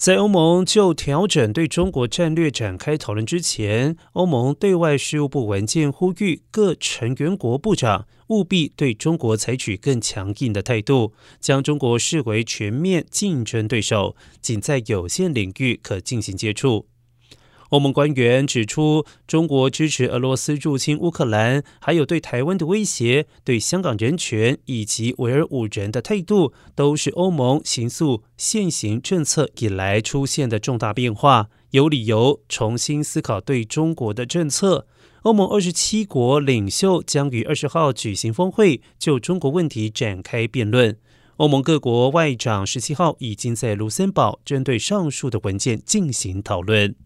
在欧盟就调整对中国战略展开讨论之前，欧盟对外事务部文件呼吁各成员国部长务必对中国采取更强硬的态度，将中国视为全面竞争对手，仅在有限领域可进行接触。欧盟官员指出，中国支持俄罗斯入侵乌克兰，还有对台湾的威胁、对香港人权以及维尔五人的态度，都是欧盟行诉现行政策以来出现的重大变化，有理由重新思考对中国的政策。欧盟二十七国领袖将于二十号举行峰会，就中国问题展开辩论。欧盟各国外长十七号已经在卢森堡针对上述的文件进行讨论。